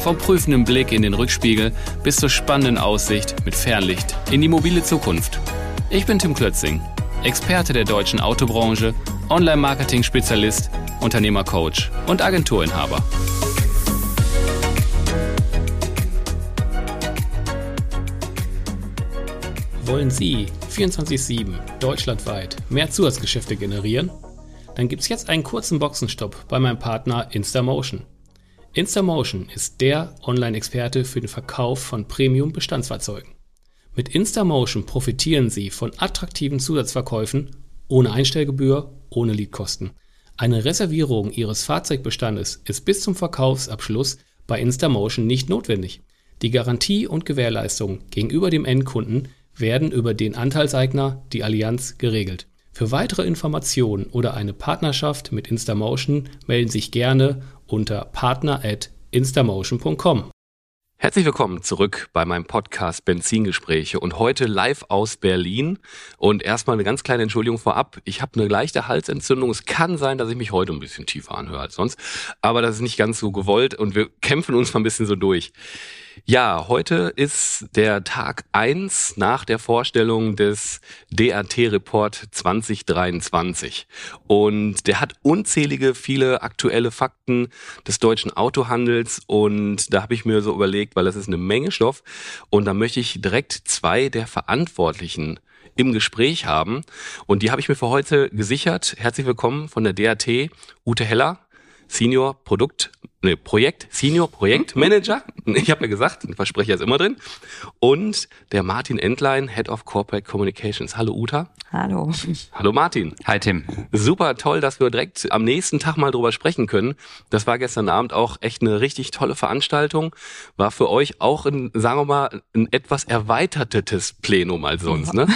Vom prüfenden Blick in den Rückspiegel bis zur spannenden Aussicht mit Fernlicht in die mobile Zukunft. Ich bin Tim Klötzing, Experte der deutschen Autobranche, Online-Marketing-Spezialist, Unternehmercoach und Agenturinhaber. Wollen Sie 24-7 deutschlandweit mehr Zusatzgeschäfte generieren? Dann gibt es jetzt einen kurzen Boxenstopp bei meinem Partner Instamotion. Instamotion ist der Online-Experte für den Verkauf von Premium-Bestandsfahrzeugen. Mit Instamotion profitieren Sie von attraktiven Zusatzverkäufen ohne Einstellgebühr, ohne Leadkosten. Eine Reservierung Ihres Fahrzeugbestandes ist bis zum Verkaufsabschluss bei Instamotion nicht notwendig. Die Garantie und Gewährleistung gegenüber dem Endkunden werden über den Anteilseigner, die Allianz, geregelt. Für weitere Informationen oder eine Partnerschaft mit Instamotion melden sich gerne unter partner@instamotion.com. Herzlich willkommen zurück bei meinem Podcast Benzingespräche und heute live aus Berlin. Und erstmal eine ganz kleine Entschuldigung vorab. Ich habe eine leichte Halsentzündung. Es kann sein, dass ich mich heute ein bisschen tiefer anhöre als sonst, aber das ist nicht ganz so gewollt und wir kämpfen uns mal ein bisschen so durch. Ja, heute ist der Tag eins nach der Vorstellung des DRT-Report 2023. Und der hat unzählige, viele aktuelle Fakten des deutschen Autohandels. Und da habe ich mir so überlegt, weil das ist eine Menge Stoff. Und da möchte ich direkt zwei der Verantwortlichen im Gespräch haben. Und die habe ich mir für heute gesichert. Herzlich willkommen von der DRT, Ute Heller. Senior Produkt, ne, Projekt, Senior Projektmanager. Ich habe ja gesagt, ein Versprecher ist immer drin. Und der Martin Entlein, Head of Corporate Communications. Hallo Uta. Hallo. Hallo Martin. Hi Tim. Super toll, dass wir direkt am nächsten Tag mal drüber sprechen können. Das war gestern Abend auch echt eine richtig tolle Veranstaltung. War für euch auch ein, sagen wir mal, ein etwas erweitertes Plenum als sonst, ne?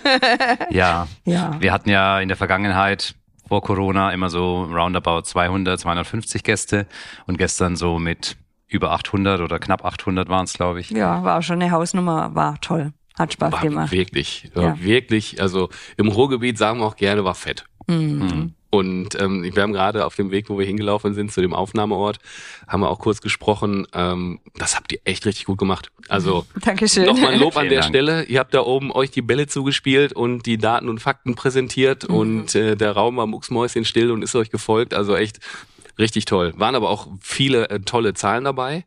ja. ja. Wir hatten ja in der Vergangenheit vor Corona immer so roundabout 200, 250 Gäste und gestern so mit über 800 oder knapp 800 waren es, glaube ich. Ja, war schon eine Hausnummer, war toll. Hat Spaß war gemacht. Wirklich, ja. wirklich. Also im Ruhrgebiet sagen wir auch gerne, war fett. Mhm. Mhm. Und ähm, wir haben gerade auf dem Weg, wo wir hingelaufen sind, zu dem Aufnahmeort, haben wir auch kurz gesprochen. Ähm, das habt ihr echt richtig gut gemacht. Also Dankeschön. nochmal ein Lob an der Dank. Stelle. Ihr habt da oben euch die Bälle zugespielt und die Daten und Fakten präsentiert mhm. und äh, der Raum war mucksmäuschen still und ist euch gefolgt. Also echt richtig toll. Waren aber auch viele äh, tolle Zahlen dabei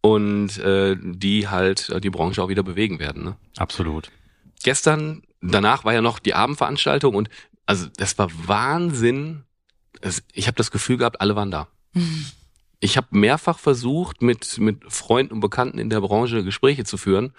und äh, die halt äh, die Branche auch wieder bewegen werden. Ne? Absolut. Gestern, danach war ja noch die Abendveranstaltung und also das war Wahnsinn. Ich habe das Gefühl gehabt, alle waren da. Mhm. Ich habe mehrfach versucht, mit, mit Freunden und Bekannten in der Branche Gespräche zu führen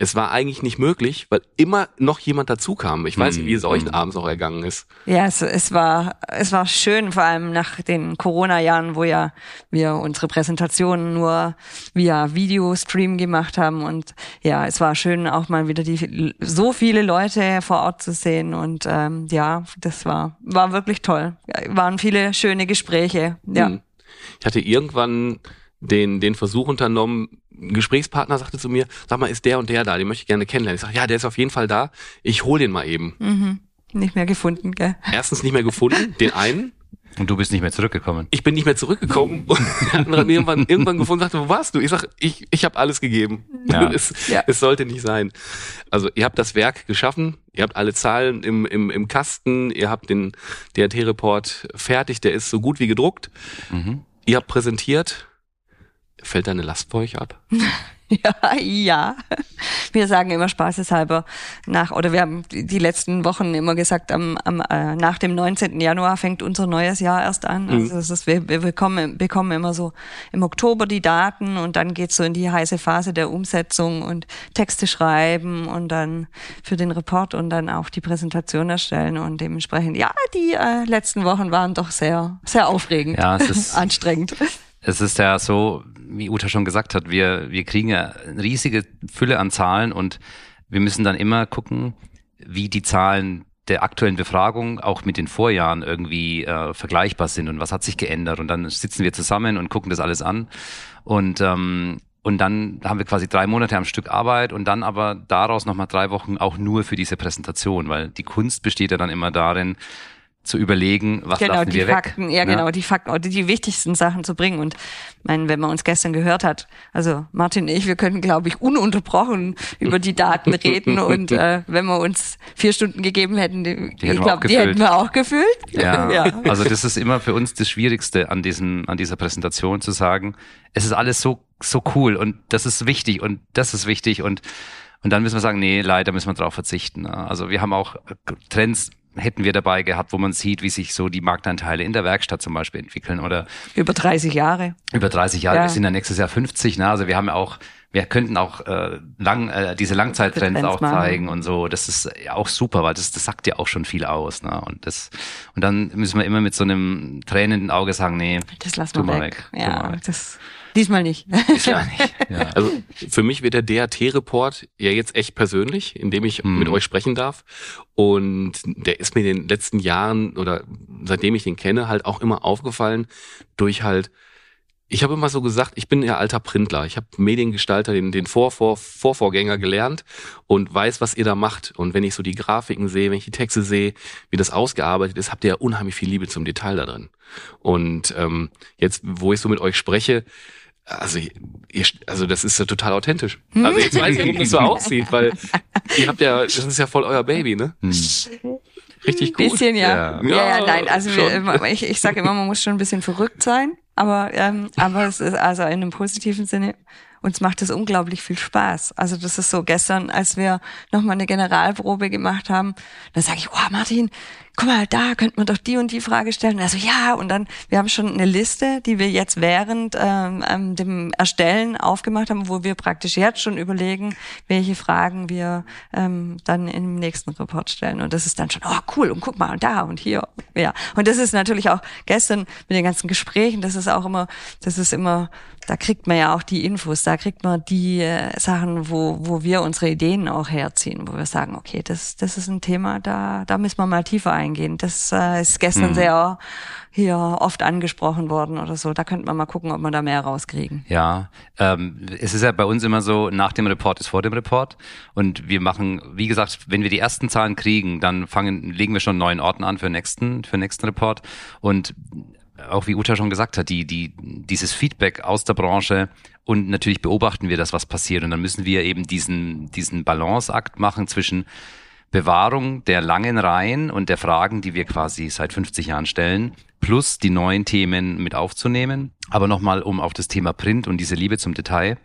es war eigentlich nicht möglich, weil immer noch jemand dazu kam. Ich weiß nicht, wie es euch mhm. abends auch ergangen ist. Ja, es, es war es war schön, vor allem nach den Corona-Jahren, wo ja wir unsere Präsentationen nur via Videostream gemacht haben und ja, es war schön, auch mal wieder die so viele Leute vor Ort zu sehen und ähm, ja, das war war wirklich toll. Waren viele schöne Gespräche. Ja. Mhm. Ich hatte irgendwann den, den Versuch unternommen, ein Gesprächspartner sagte zu mir, sag mal, ist der und der da, den möchte ich gerne kennenlernen. Ich sage, ja, der ist auf jeden Fall da, ich hol den mal eben. Mhm. Nicht mehr gefunden, gell? Erstens nicht mehr gefunden, den einen. Und du bist nicht mehr zurückgekommen. Ich bin nicht mehr zurückgekommen und hat irgendwann, irgendwann gefunden und sagte, wo warst du? Ich sag, ich, ich habe alles gegeben. Ja. Es, ja. es sollte nicht sein. Also ihr habt das Werk geschaffen, ihr habt alle Zahlen im, im, im Kasten, ihr habt den DRT-Report fertig, der ist so gut wie gedruckt. Mhm. Ihr habt präsentiert, Fällt deine Last bei euch ab? Ja, ja. Wir sagen immer spaßeshalber nach, oder wir haben die letzten Wochen immer gesagt, am, am, äh, nach dem 19. Januar fängt unser neues Jahr erst an. Mhm. Also das ist, wir, wir bekommen, bekommen immer so im Oktober die Daten und dann geht's so in die heiße Phase der Umsetzung und Texte schreiben und dann für den Report und dann auch die Präsentation erstellen und dementsprechend, ja, die äh, letzten Wochen waren doch sehr, sehr aufregend. Ja, es ist anstrengend. Es ist ja so, wie Uta schon gesagt hat, wir, wir kriegen ja eine riesige Fülle an Zahlen und wir müssen dann immer gucken, wie die Zahlen der aktuellen Befragung auch mit den Vorjahren irgendwie äh, vergleichbar sind und was hat sich geändert. Und dann sitzen wir zusammen und gucken das alles an. Und ähm, und dann haben wir quasi drei Monate am Stück Arbeit und dann aber daraus nochmal drei Wochen auch nur für diese Präsentation, weil die Kunst besteht ja dann immer darin, zu überlegen, was genau, lassen wir Fakten, weg. Ja, ne? genau, die Fakten die wichtigsten Sachen zu bringen. Und mein, wenn man uns gestern gehört hat, also Martin und ich, wir können, glaube ich, ununterbrochen über die Daten reden. und äh, wenn wir uns vier Stunden gegeben hätten, die, Die ich hätten wir auch glaube, die hätten wir auch gefüllt. Ja, Ja. also das ist immer für uns das Schwierigste an diesem, an dieser Präsentation zu sagen, es ist alles so, so cool und das ist wichtig und das ist wichtig und, und dann müssen wir sagen, nee, leider müssen wir darauf verzichten. Also wir haben auch Trends hätten wir dabei gehabt, wo man sieht, wie sich so die Marktanteile in der Werkstatt zum Beispiel entwickeln oder Über 30 Jahre. über 30 Jahre, Ja. wir sind ja nächstes Jahr 50, ne? also wir haben ja auch, wir könnten auch äh, lang, äh, diese Langzeittrends Trends auch machen. zeigen und so, das ist ja auch super, weil das, das sagt ja auch schon viel aus. Ne? Und, das, und dann müssen wir immer mit so einem tränenden Auge sagen, nee, Das lassen wir mal weg. weg. Ja, das diesmal nicht. Ja nicht. Ja. Also für mich wird der DAT-Report ja jetzt echt persönlich, indem ich Mhm. mit euch sprechen darf. Und der ist mir in den letzten Jahren oder seitdem ich den kenne, halt auch immer aufgefallen durch halt, ich habe immer so gesagt, ich bin ja alter Printler. Ich habe Mediengestalter, den, den Vor, Vor, Vorvorgänger gelernt und weiß, was ihr da macht. Und wenn ich so die Grafiken sehe, wenn ich die Texte sehe, wie das ausgearbeitet ist, habt ihr ja unheimlich viel Liebe zum Detail da drin. Und ähm, jetzt, wo ich so mit euch spreche, also, ihr, also das ist ja total authentisch. Also jetzt weiß ich, warum das so aussieht, weil ihr habt ja, das ist ja voll euer Baby, ne? Hm. Richtig gut. Bisschen, ja. Ja. Ja, ja, nein, also wir, ich, ich sage immer, man muss schon ein bisschen verrückt sein, aber, ähm, aber es ist also in einem positiven Sinne. Uns macht es unglaublich viel Spaß. Also das ist so gestern, als wir nochmal eine Generalprobe gemacht haben, dann sage ich, oh Martin, guck mal, da könnte man doch die und die Frage stellen. Also ja, und dann, wir haben schon eine Liste, die wir jetzt während ähm, ähm, dem Erstellen aufgemacht haben, wo wir praktisch jetzt schon überlegen, welche Fragen wir ähm, dann im nächsten Report stellen. Und das ist dann schon, oh cool, und guck mal, und da und hier. Ja. Und das ist natürlich auch gestern mit den ganzen Gesprächen, das ist auch immer, das ist immer, da kriegt man ja auch die Infos, da kriegt man die äh, Sachen, wo, wo wir unsere Ideen auch herziehen, wo wir sagen, okay, das, das ist ein Thema, da, da müssen wir mal tiefer eingehen. Das äh, ist gestern Mhm. sehr hier oft angesprochen worden oder so. Da könnte man mal gucken, ob wir da mehr rauskriegen. Ja, ähm, es ist ja bei uns immer so, nach dem Report ist vor dem Report. Und wir machen, wie gesagt, wenn wir die ersten Zahlen kriegen, dann fangen, legen wir schon neuen Orten an für den nächsten, für den nächsten Report. Und auch wie Uta schon gesagt hat, die, die, dieses Feedback aus der Branche und natürlich beobachten wir das, was passiert. Und dann müssen wir eben diesen, diesen Balanceakt machen zwischen Bewahrung der langen Reihen und der Fragen, die wir quasi seit 50 Jahren stellen, plus die neuen Themen mit aufzunehmen. Aber nochmal, um auf das Thema Print und diese Liebe zum Detail.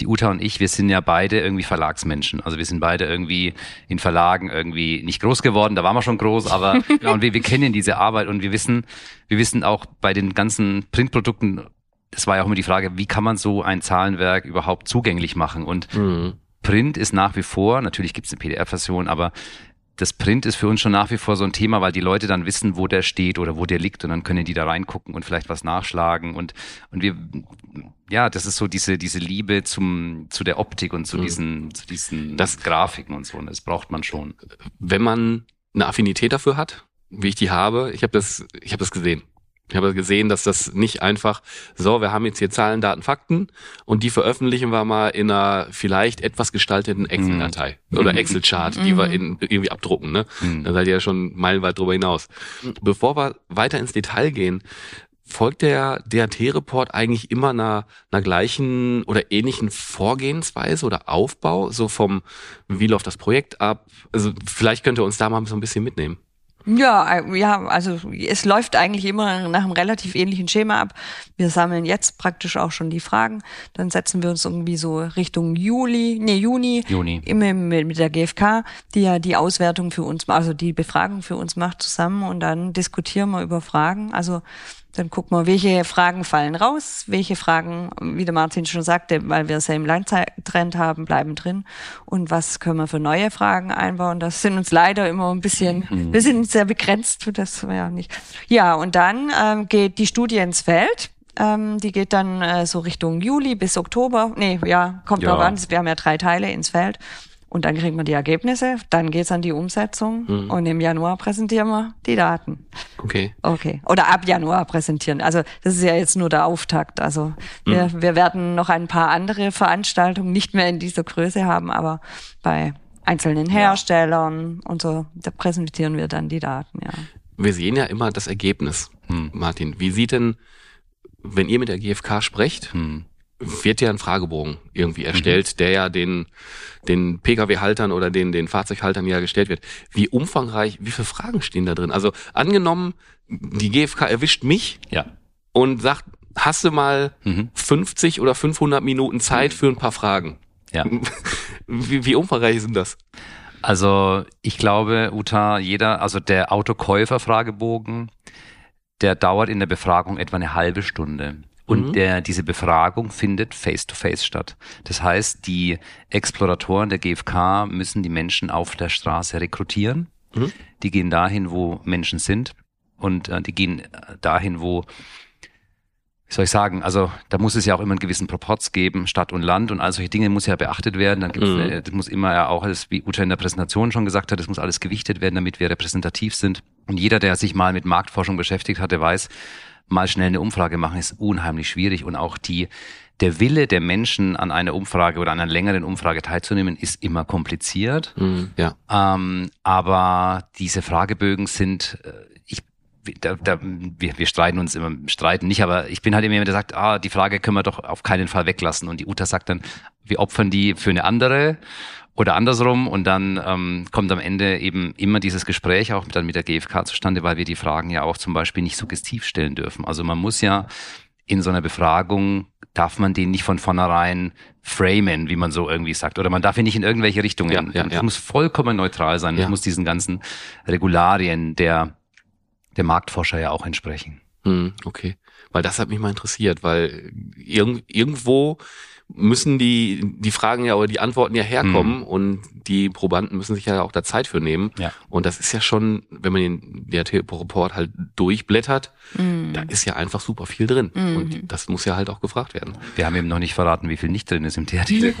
Die Uta und ich, wir sind ja beide irgendwie Verlagsmenschen. Also wir sind beide irgendwie in Verlagen irgendwie nicht groß geworden, da waren wir schon groß, aber ja, und wir, wir kennen diese Arbeit und wir wissen, wir wissen auch bei den ganzen Printprodukten, das war ja auch immer die Frage, wie kann man so ein Zahlenwerk überhaupt zugänglich machen? Und Mhm. Print ist nach wie vor, natürlich gibt es eine PDF-Version, aber das Print ist für uns schon nach wie vor so ein Thema, weil die Leute dann wissen, wo der steht oder wo der liegt und dann können die da reingucken und vielleicht was nachschlagen und, und wir, ja, das ist so diese, diese Liebe zum, zu der Optik und zu Mhm. diesen, zu diesen Das- Grafiken und so und das braucht man schon. Wenn man eine Affinität dafür hat, wie ich die habe, ich habe das, ich habe das gesehen. Ich habe gesehen, dass das nicht einfach, so, wir haben jetzt hier Zahlen, Daten, Fakten und die veröffentlichen wir mal in einer vielleicht etwas gestalteten Excel-Datei oder Excel-Chart, die wir in, irgendwie abdrucken. Ne? Mhm. Da seid ihr ja schon meilenweit drüber hinaus. Bevor wir weiter ins Detail gehen, folgt der DAT-Report eigentlich immer einer, einer gleichen oder ähnlichen Vorgehensweise oder Aufbau, so vom, wie läuft das Projekt ab? Also vielleicht könnt ihr uns da mal so ein bisschen mitnehmen. Ja, äh, ja, also es läuft eigentlich immer nach einem relativ ähnlichen Schema ab. Wir sammeln jetzt praktisch auch schon die Fragen. Dann setzen wir uns irgendwie so Richtung Juli, nee, Juni, Juni. immer mit, mit der GfK, die ja die Auswertung für uns, also die Befragung für uns macht, zusammen und dann diskutieren wir über Fragen. Also dann gucken wir, welche Fragen fallen raus, welche Fragen, wie der Martin schon sagte, weil wir es ja im Langzeittrend haben, bleiben drin und was können wir für neue Fragen einbauen. Das sind uns leider immer ein bisschen, wir sind sehr begrenzt, das wäre ja nicht. Ja, und dann ähm, geht die Studie ins Feld. Ähm, die geht dann äh, so Richtung Juli bis Oktober. Nee, ja, kommt Ja. drauf an, wir haben ja drei Teile ins Feld. Und dann kriegen wir die Ergebnisse, dann geht's an die Umsetzung mhm. und im Januar präsentieren wir die Daten. Okay. Okay. Oder ab Januar präsentieren. Also das ist ja jetzt nur der Auftakt. Also wir, mhm. wir werden noch ein paar andere Veranstaltungen nicht mehr in dieser Größe haben, aber bei einzelnen Herstellern und so, da präsentieren wir dann die Daten, ja. Wir sehen ja immer das Ergebnis, hm. Martin. Wie sieht denn, wenn ihr mit der GfK sprecht, hm wird ja ein Fragebogen irgendwie erstellt, mhm. der ja den, den Pkw-Haltern oder den, den Fahrzeughaltern ja gestellt wird. Wie umfangreich, wie viele Fragen stehen da drin? Also angenommen, die GfK erwischt mich ja. und sagt, hast du mal mhm. 50 oder 500 Minuten Zeit mhm. für ein paar Fragen? Ja. Wie, wie umfangreich sind das? Also ich glaube, Uta, jeder, also der Autokäufer-Fragebogen, der dauert in der Befragung etwa eine halbe Stunde. Und mhm. der, diese Befragung findet face-to-face -face statt. Das heißt, die Exploratoren der GfK müssen die Menschen auf der Straße rekrutieren. Mhm. Die gehen dahin, wo Menschen sind. Und äh, die gehen dahin, wo wie soll ich sagen, also da muss es ja auch immer einen gewissen Proporz geben, Stadt und Land und all solche Dinge muss ja beachtet werden. Dann gibt's, mhm. Äh, das muss immer ja auch alles, wie Uta in der Präsentation schon gesagt hat, das muss alles gewichtet werden, damit wir repräsentativ sind. Und jeder, der sich mal mit Marktforschung beschäftigt hat, der weiß, mal schnell eine Umfrage machen ist unheimlich schwierig und auch die der Wille der Menschen an einer Umfrage oder an einer längeren Umfrage teilzunehmen, ist immer kompliziert. Mhm, ja. Ähm, aber diese Fragebögen sind, äh, ich da, da, wir, wir streiten uns immer, streiten nicht, aber ich bin halt immer jemand, der sagt, ah, die Frage können wir doch auf keinen Fall weglassen. Und die Uta sagt dann, wir opfern die für eine andere oder andersrum. Und dann ähm, kommt am Ende eben immer dieses Gespräch auch dann mit der GfK zustande, weil wir die Fragen ja auch zum Beispiel nicht suggestiv stellen dürfen. Also man muss ja in so einer Befragung darf man den nicht von vornherein framen, wie man so irgendwie sagt. Oder man darf ihn nicht in irgendwelche Richtungen. Ja, ja, ja. Es muss vollkommen neutral sein. Es muss diesen ganzen Regularien der der Marktforscher ja auch entsprechen. Hm, okay. Weil das hat mich mal interessiert, weil irg irgendwo müssen die, die Fragen ja oder die Antworten ja herkommen mhm. und die Probanden müssen sich ja auch da Zeit für nehmen. Ja. Und das ist ja schon, wenn man den DRT-Report halt durchblättert, mhm. da ist ja einfach super viel drin. Mhm. Und das muss ja halt auch gefragt werden. Wir haben eben noch nicht verraten, wie viel nicht drin ist im DRT.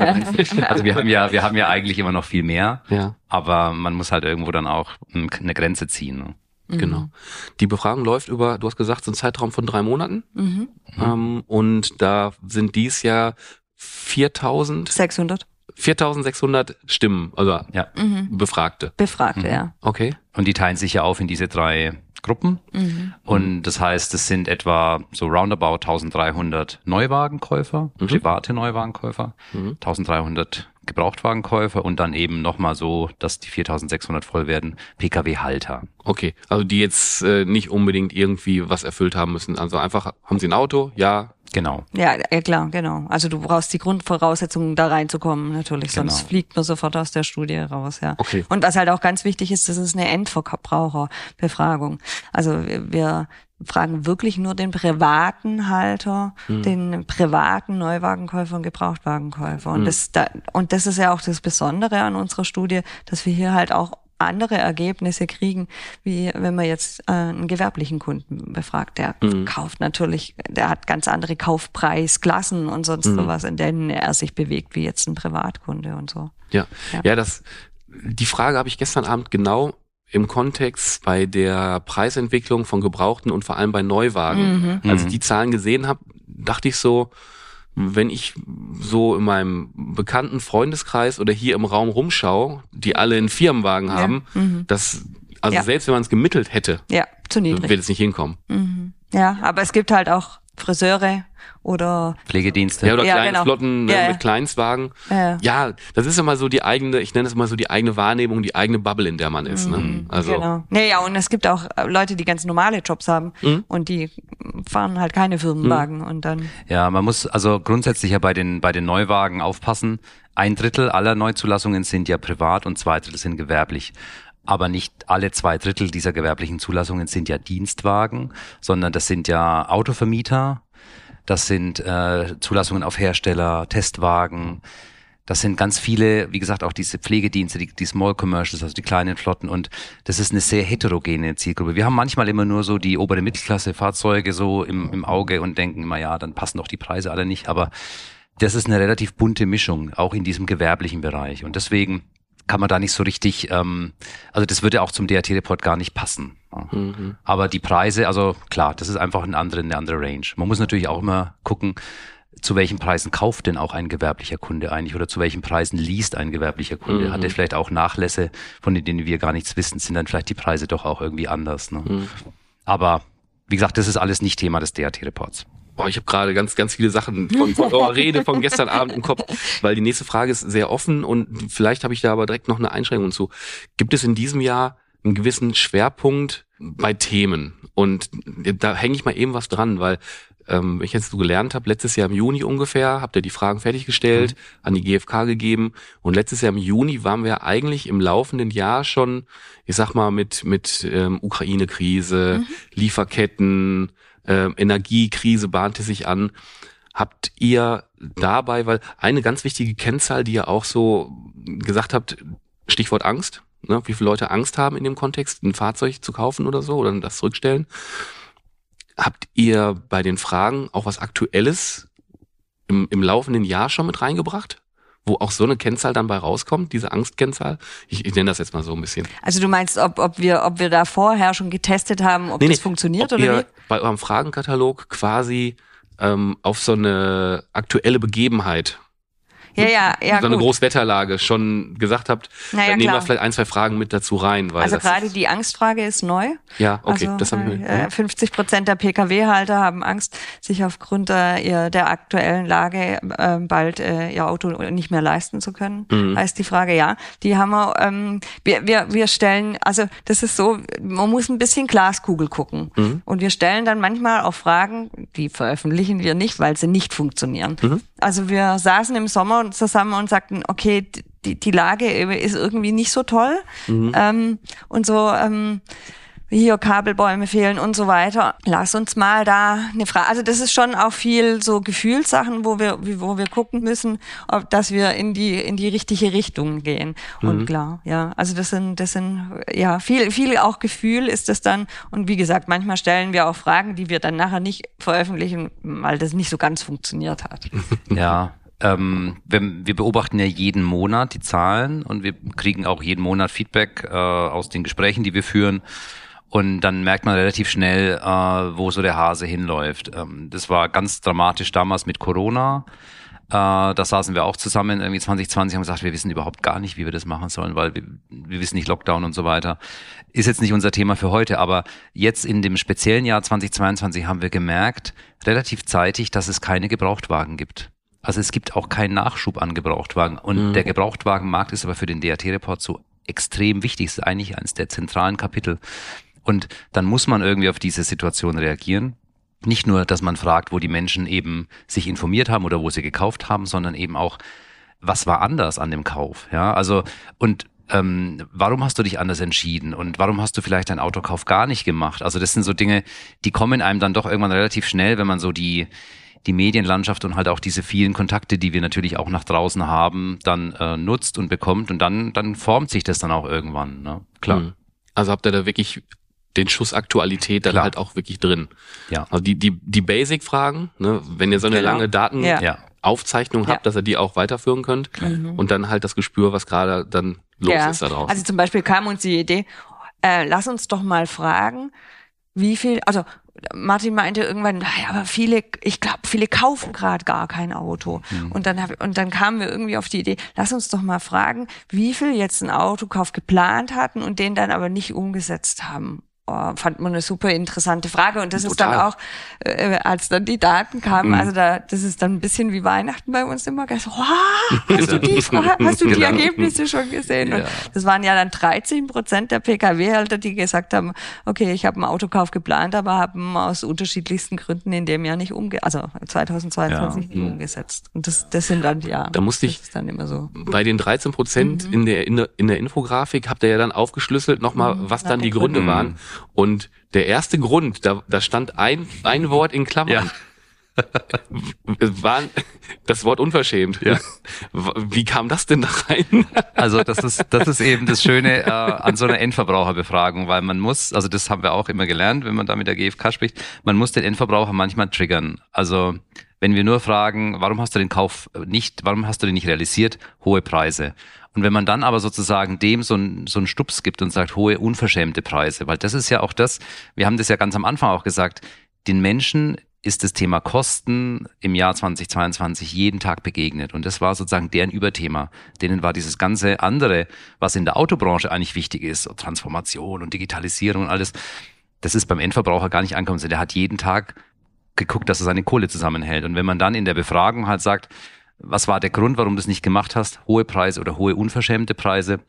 also wir haben ja, wir haben ja eigentlich immer noch viel mehr. Ja. Aber man muss halt irgendwo dann auch eine Grenze ziehen. Ne? Mhm. Genau. Die Befragung läuft über, du hast gesagt, so ein Zeitraum von drei Monaten. Mhm. Ähm, und da sind dies Jahr 4000. 600. 4600 Stimmen, also ja. Mhm. Befragte. Befragte, mhm. ja. Okay. Und die teilen sich ja auf in diese drei Gruppen. Mhm. Und das heißt, es sind etwa so roundabout 1300 Neuwagenkäufer, mhm. private Neuwagenkäufer, 1300 Gebrauchtwagenkäufer und dann eben nochmal so, dass die 4600 voll werden, Pkw-Halter. Okay, also die jetzt äh, nicht unbedingt irgendwie was erfüllt haben müssen. Also einfach, haben sie ein Auto? Ja. Genau. Ja, ja klar, genau. Also du brauchst die Grundvoraussetzungen, da reinzukommen, natürlich. Genau. Sonst fliegt man sofort aus der Studie raus, ja. Okay. Und was halt auch ganz wichtig ist, das ist eine Endverbraucherbefragung. Also wir fragen wirklich nur den privaten Halter, mhm. den privaten Neuwagenkäufer und Gebrauchtwagenkäufer. Und, mhm. das, da, und das ist ja auch das Besondere an unserer Studie, dass wir hier halt auch andere Ergebnisse kriegen, wie wenn man jetzt äh, einen gewerblichen Kunden befragt. Der mhm. kauft natürlich, der hat ganz andere Kaufpreisklassen und sonst mhm. sowas, in denen er sich bewegt, wie jetzt ein Privatkunde und so. Ja, ja, ja das, die Frage habe ich gestern Abend genau im Kontext bei der Preisentwicklung von Gebrauchten und vor allem bei Neuwagen. Mhm. Als ich mhm. die Zahlen gesehen habe, dachte ich so, wenn ich so in meinem bekannten Freundeskreis oder hier im Raum rumschaue, die alle einen Firmenwagen haben, ja. mhm. das, also ja. selbst wenn man es gemittelt hätte, ja, zu niedrig. wird es nicht hinkommen. Mhm. Ja, aber es gibt halt auch Friseure oder Pflegedienste. Ja, oder ja, kleine genau. Flotten ne, ja, mit Kleinstwagen. Ja. ja, das ist immer so die eigene, ich nenne es mal so die eigene Wahrnehmung, die eigene Bubble, in der man ist. Ne? Mhm, also. Genau. Naja, und es gibt auch Leute, die ganz normale Jobs haben mhm. und die fahren halt keine Firmenwagen mhm. und dann. Ja, man muss also grundsätzlich ja bei den, bei den Neuwagen aufpassen. Ein Drittel aller Neuzulassungen sind ja privat und zwei Drittel sind gewerblich. Aber nicht alle zwei Drittel dieser gewerblichen Zulassungen sind ja Dienstwagen, sondern das sind ja Autovermieter, das sind äh, Zulassungen auf Hersteller, Testwagen, das sind ganz viele, wie gesagt, auch diese Pflegedienste, die, die Small Commercials, also die kleinen Flotten. Und das ist eine sehr heterogene Zielgruppe. Wir haben manchmal immer nur so die obere Mittelklasse Fahrzeuge so im, im Auge und denken immer, ja, dann passen doch die Preise alle nicht, aber das ist eine relativ bunte Mischung, auch in diesem gewerblichen Bereich. Und deswegen kann man da nicht so richtig, ähm, also das würde auch zum DRT-Report gar nicht passen. Mhm. Aber die Preise, also klar, das ist einfach eine andere, eine andere Range. Man muss natürlich auch immer gucken, zu welchen Preisen kauft denn auch ein gewerblicher Kunde eigentlich oder zu welchen Preisen liest ein gewerblicher Kunde? Mhm. Hat er vielleicht auch Nachlässe, von denen wir gar nichts wissen, sind dann vielleicht die Preise doch auch irgendwie anders. Ne? Mhm. Aber wie gesagt, das ist alles nicht Thema des DAT-Reports. Boah, ich habe gerade ganz, ganz viele Sachen von, von eurer Rede von gestern Abend im Kopf, weil die nächste Frage ist sehr offen und vielleicht habe ich da aber direkt noch eine Einschränkung zu. Gibt es in diesem Jahr einen gewissen Schwerpunkt bei Themen? Und da hänge ich mal eben was dran, weil ähm, ich jetzt so gelernt habe, letztes Jahr im Juni ungefähr, habt ihr die Fragen fertiggestellt, mhm. an die GfK gegeben und letztes Jahr im Juni waren wir eigentlich im laufenden Jahr schon, ich sag mal, mit, mit ähm, Ukraine-Krise, mhm. Lieferketten, ähm, Energiekrise bahnte sich an. Habt ihr dabei, weil eine ganz wichtige Kennzahl, die ihr auch so gesagt habt, Stichwort Angst, ne, wie viele Leute Angst haben in dem Kontext, ein Fahrzeug zu kaufen oder so oder das zurückstellen. Habt ihr bei den Fragen auch was Aktuelles im, im laufenden Jahr schon mit reingebracht? Wo auch so eine Kennzahl dann bei rauskommt, diese Angstkennzahl? Ich, ich nenne das jetzt mal so ein bisschen. Also du meinst, ob, ob, wir, ob wir da vorher schon getestet haben, ob nee, das nee, funktioniert ob oder wie? Bei eurem Fragenkatalog quasi ähm, auf so eine aktuelle Begebenheit ja, ja, ja, so eine Großwetterlage schon gesagt habt, naja, dann nehmen wir vielleicht ein, zwei Fragen mit dazu rein. Weil also gerade die Angstfrage ist neu. Ja, okay, also, das haben wir. 50 Prozent der Pkw-Halter haben Angst, sich aufgrund äh, der aktuellen Lage äh, bald äh, ihr Auto nicht mehr leisten zu können. Mhm. Heißt die Frage, ja, die haben wir, ähm, wir, wir, wir stellen, also das ist so, man muss ein bisschen Glaskugel gucken. Mhm. Und wir stellen dann manchmal auch Fragen, die veröffentlichen wir nicht, weil sie nicht funktionieren. Mhm. Also wir saßen im Sommer zusammen und sagten, okay, die, die Lage ist irgendwie nicht so toll. Mhm. Ähm, und so, ähm, hier Kabelbäume fehlen und so weiter. Lass uns mal da eine Frage. Also das ist schon auch viel so Gefühlssachen, wo wir, wo wir gucken müssen, ob, dass wir in die in die richtige Richtung gehen. Mhm. Und klar, ja, also das sind das sind ja viel viel auch Gefühl ist das dann. Und wie gesagt, manchmal stellen wir auch Fragen, die wir dann nachher nicht veröffentlichen, weil das nicht so ganz funktioniert hat. Ja, ähm, wir, wir, beobachten ja jeden Monat die Zahlen und wir kriegen auch jeden Monat Feedback äh, aus den Gesprächen, die wir führen. Und dann merkt man relativ schnell, äh, wo so der Hase hinläuft. Ähm, das war ganz dramatisch damals mit Corona. Äh, da saßen wir auch zusammen irgendwie 2020 und haben gesagt, wir wissen überhaupt gar nicht, wie wir das machen sollen, weil wir, wir wissen nicht Lockdown und so weiter. Ist jetzt nicht unser Thema für heute, aber jetzt in dem speziellen Jahr 2022 haben wir gemerkt, relativ zeitig, dass es keine Gebrauchtwagen gibt. Also es gibt auch keinen Nachschub an Gebrauchtwagen. Und mhm. der Gebrauchtwagenmarkt ist aber für den DAT-Report so extrem wichtig. Das ist eigentlich eines der zentralen Kapitel. Und dann muss man irgendwie auf diese Situation reagieren. Nicht nur, dass man fragt, wo die Menschen eben sich informiert haben oder wo sie gekauft haben, sondern eben auch, was war anders an dem Kauf? Ja, also, und ähm, warum hast du dich anders entschieden und warum hast du vielleicht deinen Autokauf gar nicht gemacht? Also das sind so Dinge, die kommen einem dann doch irgendwann relativ schnell, wenn man so die die Medienlandschaft und halt auch diese vielen Kontakte, die wir natürlich auch nach draußen haben, dann äh, nutzt und bekommt und dann, dann formt sich das dann auch irgendwann, ne? Klar. Mhm. Also habt ihr da wirklich den Schuss Aktualität dann Klar. halt auch wirklich drin. Ja. Also die, die, die Basic-Fragen, ne, wenn ihr so eine genau. lange Datenaufzeichnung ja. habt, dass ihr die auch weiterführen könnt mhm. und dann halt das Gespür, was gerade dann los ja. ist da draußen. Also zum Beispiel kam uns die Idee, äh, lass uns doch mal fragen, wie viel, also Martin meinte irgendwann, naja, aber viele, ich glaube, viele kaufen gerade gar kein Auto. Mhm. Und dann hab, und dann kamen wir irgendwie auf die Idee, lass uns doch mal fragen, wie viel jetzt einen Autokauf geplant hatten und den dann aber nicht umgesetzt haben oh, fand man eine super interessante Frage. Und das Total. ist dann auch, äh, als dann die Daten kamen, mhm. also da, das ist dann ein bisschen wie Weihnachten bei uns immer. So, wow, hast du die, hast du die genau. Ergebnisse schon gesehen? Und das waren ja dann 13 Prozent der Pkw-Halter, die gesagt haben, okay, ich habe einen Autokauf geplant, aber haben aus unterschiedlichsten Gründen in dem Jahr nicht umge, also 2022 ja. nicht mhm. umgesetzt. Und das, das sind dann ja, da musste ich dann immer so. Bei den 13 Prozent mhm. in der in der in der Infografik habt ihr ja dann aufgeschlösselt nochmal, mhm. was dann die Gründe waren. Und der erste Grund, da, da stand ein, ein Wort in Klammern. Ja. war das Wort unverschämt. Ja. Wie kam das denn da rein? Also das ist das ist eben das Schöne äh, an so einer Endverbraucherbefragung, weil man muss, also das haben wir auch immer gelernt, wenn man da mit der GfK spricht, man muss den Endverbraucher manchmal triggern. Also wenn wir nur fragen, warum hast du den Kauf nicht, warum hast du den nicht realisiert? Hohe Preise. Und wenn man dann aber sozusagen dem so, ein, so einen Stups gibt und sagt, hohe unverschämte Preise, weil das ist ja auch das, wir haben das ja ganz am Anfang auch gesagt, den Menschen ist das Thema Kosten im Jahr 2022 jeden Tag begegnet. Und das war sozusagen deren Überthema. Denen war dieses ganze andere, was in der Autobranche eigentlich wichtig ist, Transformation und Digitalisierung und alles, das ist beim Endverbraucher gar nicht angekommen. Der hat jeden Tag geguckt, dass er seine Kohle zusammenhält. Und wenn man dann in der Befragung halt sagt, was war der Grund, warum du es nicht gemacht hast, hohe Preise oder hohe unverschämte Preise,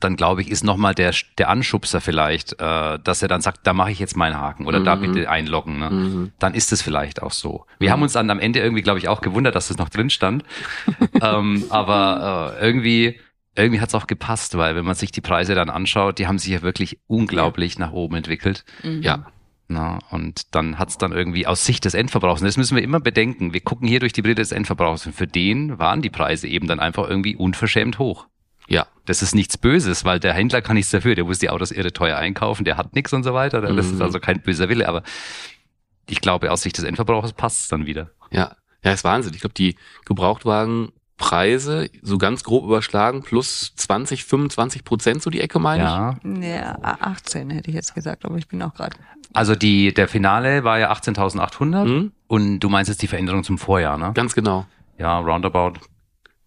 dann glaube ich, ist nochmal der, der Anschubser vielleicht, äh, dass er dann sagt, da mache ich jetzt meinen Haken oder mhm. da bitte einloggen. Ne? Mhm. Dann ist es vielleicht auch so. Wir mhm. haben uns dann am Ende irgendwie, glaube ich, auch gewundert, dass das noch drin stand. ähm, aber äh, irgendwie, irgendwie hat es auch gepasst, weil wenn man sich die Preise dann anschaut, die haben sich ja wirklich unglaublich ja. nach oben entwickelt. Mhm. Ja. Na, und dann hat's dann irgendwie aus Sicht des Endverbrauchers, und das müssen wir immer bedenken, wir gucken hier durch die Brille des Endverbrauchers und für den waren die Preise eben dann einfach irgendwie unverschämt hoch. Ja, das ist nichts Böses, weil der Händler kann nichts dafür. Der muss die Autos irre teuer einkaufen, der hat nichts und so weiter. Das mhm. ist also kein böser Wille, aber ich glaube, aus Sicht des Endverbrauchers passt es dann wieder. Ja, ja, ist Wahnsinn. Ich glaube, die Gebrauchtwagenpreise so ganz grob überschlagen, plus 20, 25 Prozent so die Ecke, meine ja. ich. Ja, 18 hätte ich jetzt gesagt, aber ich bin auch gerade. Also die, der Finale war ja 18.800 mhm. und du meinst jetzt die Veränderung zum Vorjahr, ne? Ganz genau. Ja, roundabout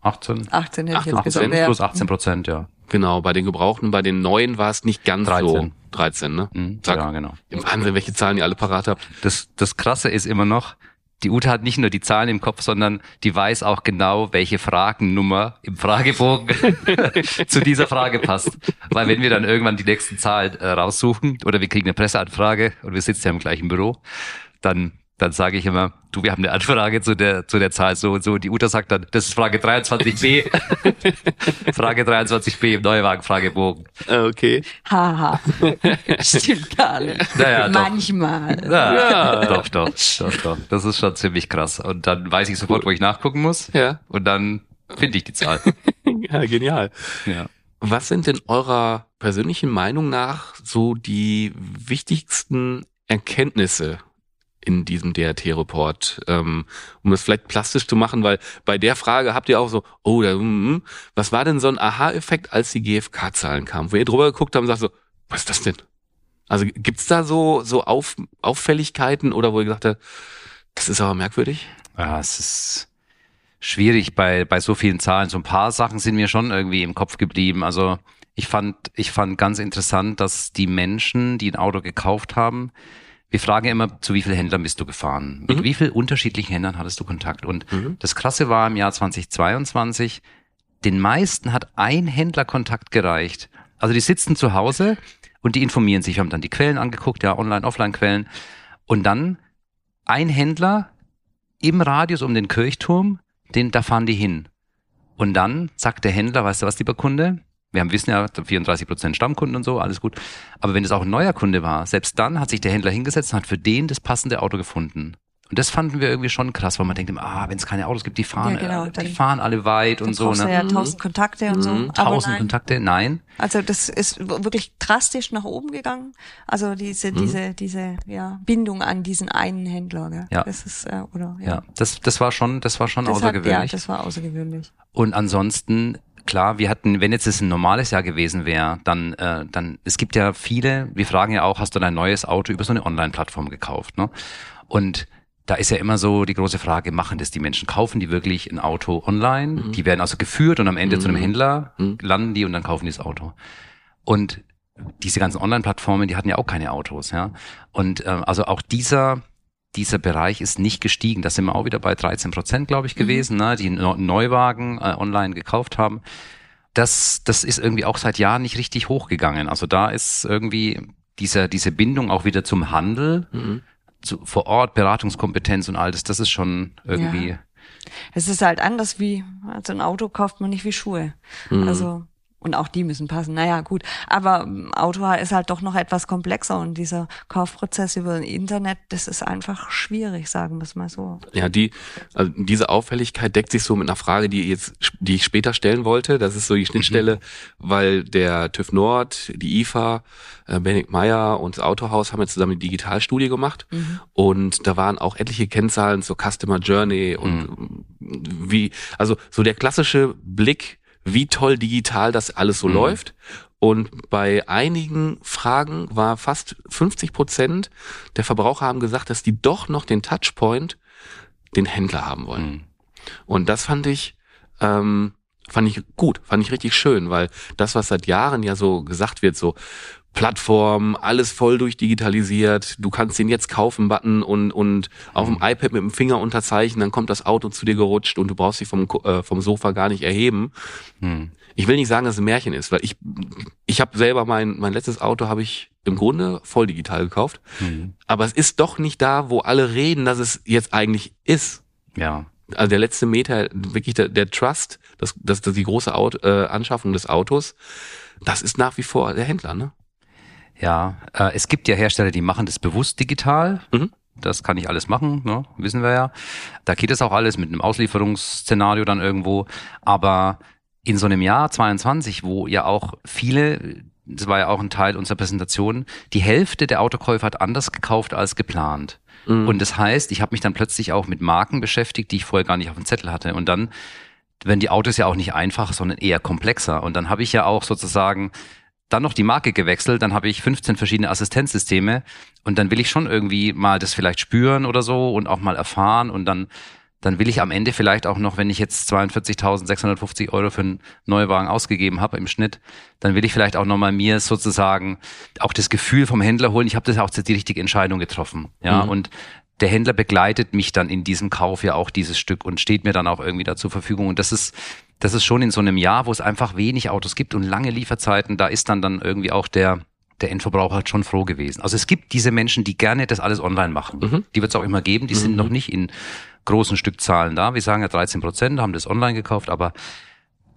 18. 18 hätte 18, ich jetzt gesagt. Plus 18 Prozent, ja. Genau, bei den Gebrauchten, bei den Neuen war es nicht ganz 13. so. 13, ne? Mhm, ja, genau. Im Wahnsinn, welche Zahlen ihr alle parat habt. Das, das Krasse ist immer noch, die Ute hat nicht nur die Zahlen im Kopf, sondern die weiß auch genau, welche Fragennummer im Fragebogen zu dieser Frage passt. Weil wenn wir dann irgendwann die nächsten Zahlen äh, raussuchen oder wir kriegen eine Presseanfrage und wir sitzen ja im gleichen Büro, dann dann sage ich immer, du, wir haben eine Anfrage zu der, zu der Zahl so und so. Und die Uta sagt dann, das ist Frage 23b. Frage 23b im Neuwagen-Fragebogen. Ah, okay. Haha. Stimmt gar nicht. Naja, Manchmal. Ja, ja. Doch, doch, doch, doch. Das ist schon ziemlich krass. Und dann weiß ich sofort, wo ich nachgucken muss. Ja. Und dann finde ich die Zahl. ja, genial. Ja. Was sind denn eurer persönlichen Meinung nach so die wichtigsten Erkenntnisse in diesem DRT-Report, ähm, um das vielleicht plastisch zu machen, weil bei der Frage habt ihr auch so, oh, da, mm, was war denn so ein Aha-Effekt, als die GfK-Zahlen kamen, wo ihr drüber geguckt habt und sagt so, was ist das denn? Also gibt's da so so Auf, Auffälligkeiten oder wo ihr gesagt habt, das ist aber merkwürdig? Ja, es ist schwierig bei bei so vielen Zahlen. So ein paar Sachen sind mir schon irgendwie im Kopf geblieben. Also ich fand ich fand ganz interessant, dass die Menschen, die ein Auto gekauft haben, wir fragen immer, zu wie vielen Händlern bist du gefahren? Mit mhm. wie vielen unterschiedlichen Händlern hattest du Kontakt? Und mhm. das Krasse war im Jahr 2022, den meisten hat ein Händler Kontakt gereicht. Also die sitzen zu Hause und die informieren sich. Wir haben dann die Quellen angeguckt, ja, Online-, Offline-Quellen. Und dann ein Händler im Radius um den Kirchturm, den, da fahren die hin. Und dann sagt der Händler, weißt du was, lieber Kunde? Wir haben wissen ja, 34 Prozent Stammkunden und so, alles gut. Aber wenn es auch ein neuer Kunde war, selbst dann hat sich der Händler hingesetzt und hat für den das passende Auto gefunden. Und das fanden wir irgendwie schon krass, weil man denkt immer, ah, wenn es keine Autos gibt, die fahren, ja, genau, äh, die fahren alle weit und so. Ne? Ja, tausend Kontakte und so. Mhm, tausend Kontakte, nein. Also das ist wirklich drastisch nach oben gegangen. Also diese, mhm. diese, diese ja, Bindung an diesen einen Händler. Gell? Ja. Das ist, äh, oder, ja. ja. das, das war schon, das war schon das außergewöhnlich. Hat, ja, das war außergewöhnlich. Und ansonsten klar, wir hatten, wenn jetzt es ein normales Jahr gewesen wäre, dann, äh, dann, es gibt ja viele, wir fragen ja auch, hast du dein neues Auto über so eine Online-Plattform gekauft, ne? Und da ist ja immer so die große Frage, machen das die Menschen? Kaufen die wirklich ein Auto online? Mhm. Die werden also geführt und am Ende mhm. zu einem mhm. Händler mhm. landen die und dann kaufen die das Auto. Und diese ganzen Online-Plattformen, die hatten ja auch keine Autos, ja. Und äh, also auch dieser dieser Bereich ist nicht gestiegen. Da sind wir auch wieder bei 13 Prozent, glaube ich, mhm. gewesen, mhm. ne, die Neuwagen äh, online gekauft haben. Das, das ist irgendwie auch seit Jahren nicht richtig hochgegangen. Also da ist irgendwie dieser, diese Bindung auch wieder zum Handel, mhm. zu, vor Ort, Beratungskompetenz und all das, das ist schon irgendwie. Ja. Es ist halt anders wie, also ein Auto kauft man nicht wie Schuhe. Mhm. Also und auch die müssen passen. Naja, gut. Aber ähm, Auto ist halt doch noch etwas komplexer und dieser Kaufprozess über das Internet, das ist einfach schwierig, sagen wir es mal so. Ja, die, also diese Auffälligkeit deckt sich so mit einer Frage, die jetzt, die ich später stellen wollte. Das ist so die Schnittstelle, mhm. weil der TÜV Nord, die IFA, äh, Benedikt Meyer und das Autohaus haben jetzt zusammen eine Digitalstudie gemacht. Mhm. Und da waren auch etliche Kennzahlen zur Customer Journey und mhm. wie, also so der klassische Blick wie toll digital das alles so mhm. läuft. Und bei einigen Fragen war fast 50 Prozent der Verbraucher haben gesagt, dass die doch noch den Touchpoint, den Händler haben wollen. Mhm. Und das fand ich, ähm, fand ich gut, fand ich richtig schön, weil das, was seit Jahren ja so gesagt wird, so Plattform, alles voll durchdigitalisiert, du kannst den jetzt kaufen Button und, und auf dem mhm. iPad mit dem Finger unterzeichnen, dann kommt das Auto zu dir gerutscht und du brauchst dich vom, äh, vom Sofa gar nicht erheben. Hm. Ich will nicht sagen, dass es ein Märchen ist, weil ich, ich habe selber mein, mein letztes Auto habe ich im Grunde voll digital gekauft. Hm. Aber es ist doch nicht da, wo alle reden, dass es jetzt eigentlich ist. Ja also der letzte Meter, wirklich der, der Trust, das, das, das die große Auto, äh, Anschaffung des Autos, das ist nach wie vor der Händler, ne? Ja, äh, es gibt ja Hersteller, die machen das bewusst digital. Mhm. Das kann ich alles machen, ne? wissen wir ja. Da geht es auch alles mit einem Auslieferungsszenario dann irgendwo. Aber in so einem Jahr 22, wo ja auch viele, das war ja auch ein Teil unserer Präsentation, die Hälfte der Autokäufer hat anders gekauft als geplant. Mhm. Und das heißt, ich habe mich dann plötzlich auch mit Marken beschäftigt, die ich vorher gar nicht auf dem Zettel hatte. Und dann werden die Autos ja auch nicht einfach, sondern eher komplexer. Und dann habe ich ja auch sozusagen dann noch die Marke gewechselt, dann habe ich 15 verschiedene Assistenzsysteme und dann will ich schon irgendwie mal das vielleicht spüren oder so und auch mal erfahren und dann dann will ich am Ende vielleicht auch noch, wenn ich jetzt 42.650 Euro für einen Neuwagen ausgegeben habe im Schnitt, dann will ich vielleicht auch nochmal mir sozusagen auch das Gefühl vom Händler holen, ich habe das auch die richtige Entscheidung getroffen. Ja, mhm. und der Händler begleitet mich dann in diesem Kauf ja auch dieses Stück und steht mir dann auch irgendwie da zur Verfügung. Und das ist, das ist schon in so einem Jahr, wo es einfach wenig Autos gibt und lange Lieferzeiten, da ist dann dann irgendwie auch der, der Endverbraucher halt schon froh gewesen. Also es gibt diese Menschen, die gerne das alles online machen. Mhm. Die wird es auch immer geben, die mhm. sind noch nicht in großen Stückzahlen da. Wir sagen ja 13 Prozent haben das online gekauft, aber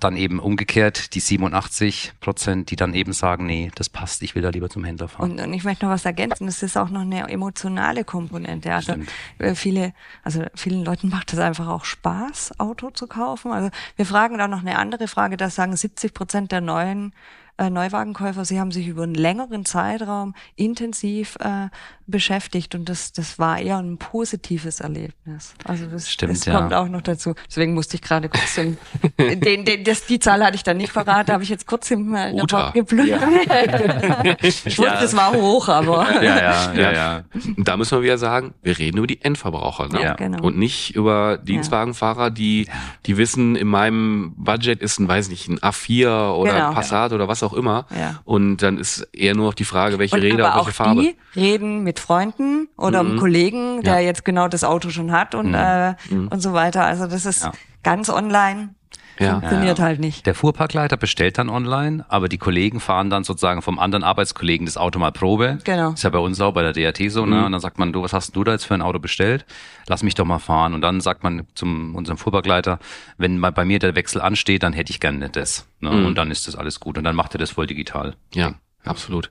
dann eben umgekehrt die 87 Prozent, die dann eben sagen, nee, das passt, ich will da lieber zum Händler fahren. Und, und ich möchte noch was ergänzen, das ist auch noch eine emotionale Komponente. Also Stimmt. Äh, viele, also vielen Leuten macht es einfach auch Spaß, Auto zu kaufen. Also wir fragen da noch eine andere Frage, da sagen 70 Prozent der neuen äh, Neuwagenkäufer, sie haben sich über einen längeren Zeitraum intensiv äh, beschäftigt und das, das war eher ein positives Erlebnis. Also das, Stimmt, das ja. kommt auch noch dazu. Deswegen musste ich gerade kurz den, den, den, das, die Zahl hatte ich dann nicht verraten, habe ich jetzt kurz im äh, geplündert. Ja. ich wusste, ja. es war hoch, aber. Ja, ja, ja, ja. Da müssen wir wieder sagen, wir reden über die Endverbraucher, ne? Ja, genau. Und nicht über Dienstwagenfahrer, die, die wissen, in meinem Budget ist ein, weiß nicht, ein A4 oder genau. ein Passat oder was auch immer. Ja. Und dann ist eher nur noch die Frage, welche Räder, welche Farbe. Die reden mit Freunden oder mhm. Kollegen, der ja. jetzt genau das Auto schon hat und, mhm. äh, mhm. und so weiter. Also das ist ja. ganz online. Ja. Funktioniert ja. halt nicht. Der Fuhrparkleiter bestellt dann online, aber die Kollegen fahren dann sozusagen vom anderen Arbeitskollegen das Auto mal Probe. Genau. Ist ja bei uns auch bei der DRT so, ne? Mhm. Und dann sagt man, du, was hast du da jetzt für ein Auto bestellt? Lass mich doch mal fahren. Und dann sagt man zum unserem Fuhrparkleiter, wenn mal bei mir der Wechsel ansteht, dann hätte ich gerne das. Ne? Mhm. Und dann ist das alles gut. Und dann macht er das voll digital. Ja, absolut.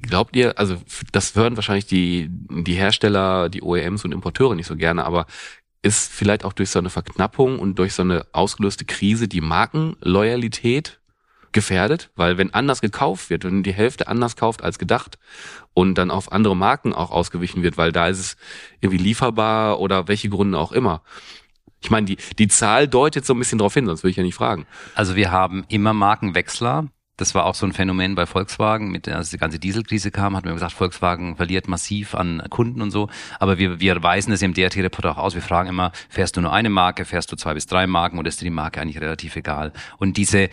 Glaubt ihr, also das hören wahrscheinlich die, die Hersteller, die OEMs und Importeure nicht so gerne, aber ist vielleicht auch durch so eine Verknappung und durch so eine ausgelöste Krise die Markenloyalität gefährdet, weil wenn anders gekauft wird, wenn die Hälfte anders kauft als gedacht und dann auf andere Marken auch ausgewichen wird, weil da ist es irgendwie lieferbar oder welche Gründe auch immer. Ich meine, die, die Zahl deutet so ein bisschen darauf hin, sonst würde ich ja nicht fragen. Also wir haben immer Markenwechsler, das war auch so ein Phänomen bei Volkswagen, mit der, als die ganze Dieselkrise kam, hat man gesagt, Volkswagen verliert massiv an Kunden und so. Aber wir, wir weisen das im DRT-Report auch aus. Wir fragen immer, fährst du nur eine Marke, fährst du zwei bis drei Marken oder ist dir die Marke eigentlich relativ egal? Und diese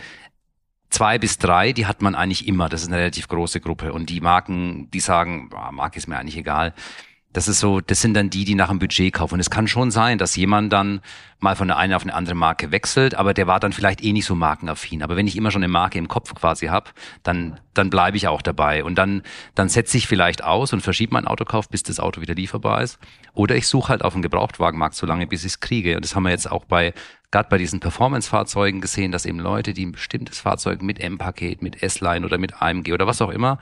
zwei bis drei, die hat man eigentlich immer. Das ist eine relativ große Gruppe. Und die Marken, die sagen, Marke ist mir eigentlich egal das ist so, das sind dann die, die nach dem Budget kaufen. Und es kann schon sein, dass jemand dann mal von der einen auf eine andere Marke wechselt, aber der war dann vielleicht eh nicht so markenaffin. Aber wenn ich immer schon eine Marke im Kopf quasi habe, dann, dann bleibe ich auch dabei. Und dann, dann setze ich vielleicht aus und verschiebe meinen Autokauf, bis das Auto wieder lieferbar ist. Oder ich suche halt auf dem Gebrauchtwagenmarkt so lange, bis ich es kriege. Und das haben wir jetzt auch bei, gerade bei diesen Performance-Fahrzeugen gesehen, dass eben Leute, die ein bestimmtes Fahrzeug mit M-Paket, mit S-Line oder mit AMG oder was auch immer,